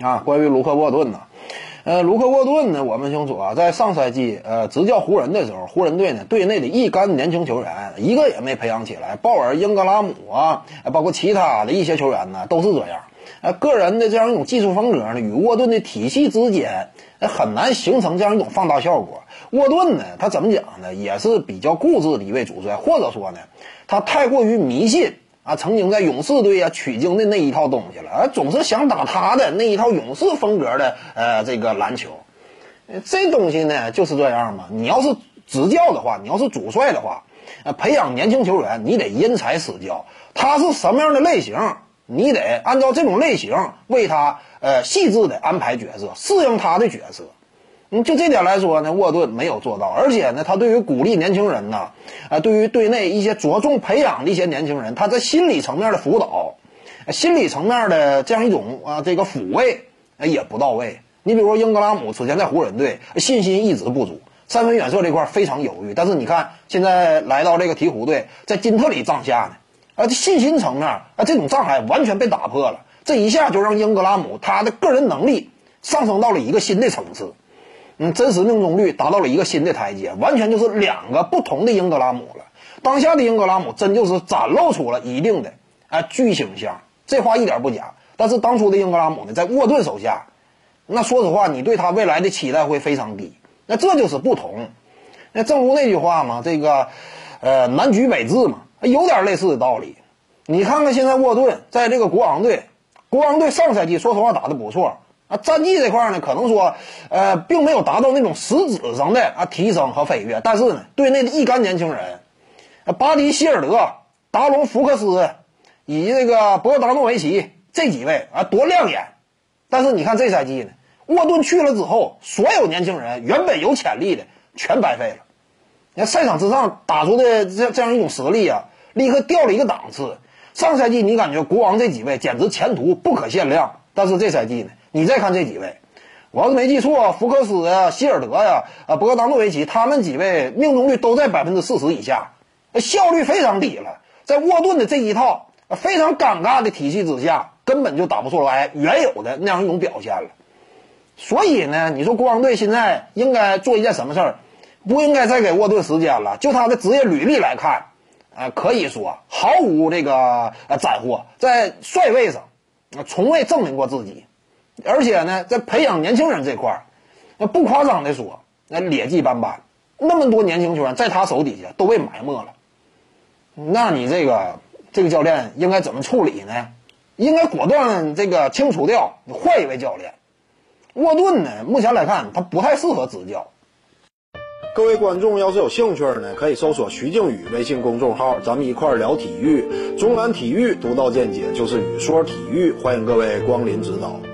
啊，关于卢克沃顿呢，呃，卢克沃顿呢，我们清楚啊，在上赛季呃执教湖人的时候，湖人队呢队内的一干年轻球员一个也没培养起来，鲍尔、英格拉姆啊，包括其他的一些球员呢，都是这样。呃，个人的这样一种技术风格呢，与沃顿的体系之间，很难形成这样一种放大效果。沃顿呢，他怎么讲呢？也是比较固执的一位主帅，或者说呢，他太过于迷信啊，曾经在勇士队啊取经的那一套东西了，而总是想打他的那一套勇士风格的呃这个篮球。这东西呢就是这样嘛。你要是执教的话，你要是主帅的话，呃，培养年轻球员，你得因材施教。他是什么样的类型？你得按照这种类型为他呃细致的安排角色，适应他的角色。嗯，就这点来说呢，沃顿没有做到，而且呢，他对于鼓励年轻人呢，啊，对于队内一些着重培养的一些年轻人，他在心理层面的辅导，心理层面的这样一种啊这个抚慰，也不到位。你比如说英格拉姆此前在湖人队信心一直不足，三分远射这块非常犹豫，但是你看现在来到这个鹈鹕队，在金特里帐下呢。啊，这信心层面啊，这种障碍完全被打破了。这一下就让英格拉姆他的个人能力上升到了一个新的层次，嗯，真实命中率达到了一个新的台阶，完全就是两个不同的英格拉姆了。当下的英格拉姆真就是展露出了一定的啊巨星相，这话一点不假。但是当初的英格拉姆呢，在沃顿手下，那说实话，你对他未来的期待会非常低。那这就是不同。那正如那句话嘛，这个呃南橘北枳嘛。有点类似的道理，你看看现在沃顿在这个国王队，国王队上赛季说实话打得不错啊，战绩这块呢可能说，呃，并没有达到那种实质上的啊提升和飞跃，但是呢，队内的一干年轻人，巴迪希尔德、达隆福克斯以及这个博达诺维奇这几位啊多亮眼，但是你看这赛季呢，沃顿去了之后，所有年轻人原本有潜力的全白费了，你看赛场之上打出的这这样一种实力啊。立刻掉了一个档次。上赛季你感觉国王这几位简直前途不可限量，但是这赛季呢，你再看这几位，我要是没记错，福克斯呀、希尔德呀、啊博格达诺维奇，他们几位命中率都在百分之四十以下，效率非常低了。在沃顿的这一套非常尴尬的体系之下，根本就打不出来原有的那样一种表现了。所以呢，你说国王队现在应该做一件什么事儿？不应该再给沃顿时间了。就他的职业履历来看。啊，可以说毫无这个呃斩获，在帅位上，啊，从未证明过自己，而且呢，在培养年轻人这块儿，那不夸张的说，那劣迹斑斑，那么多年轻球员在他手底下都被埋没了，那你这个这个教练应该怎么处理呢？应该果断这个清除掉，换一位教练。沃顿呢，目前来看他不太适合执教。各位观众要是有兴趣呢，可以搜索徐静宇微信公众号，咱们一块儿聊体育。中南体育独到见解就是语说体育，欢迎各位光临指导。